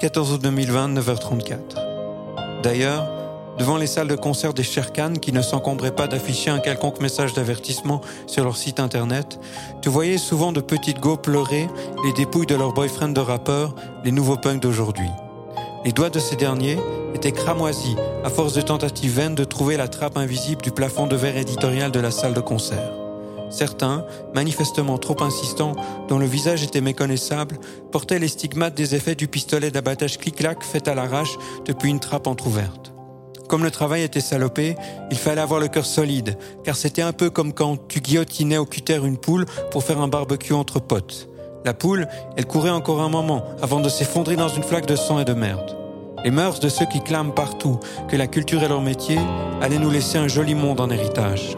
14 août 2020, 9h34. D'ailleurs, devant les salles de concert des Sherkan qui ne s'encombraient pas d'afficher un quelconque message d'avertissement sur leur site internet, tu voyais souvent de petites go pleurer les dépouilles de leurs boyfriends de rappeurs, les nouveaux punks d'aujourd'hui. Les doigts de ces derniers étaient cramoisis à force de tentatives vaines de trouver la trappe invisible du plafond de verre éditorial de la salle de concert. Certains, manifestement trop insistants, dont le visage était méconnaissable, portaient les stigmates des effets du pistolet d'abattage clic-clac fait à l'arrache depuis une trappe entr'ouverte. Comme le travail était salopé, il fallait avoir le cœur solide, car c'était un peu comme quand tu guillotinais au cutter une poule pour faire un barbecue entre potes. La poule, elle courait encore un moment avant de s'effondrer dans une flaque de sang et de merde. Les mœurs de ceux qui clament partout que la culture est leur métier allaient nous laisser un joli monde en héritage.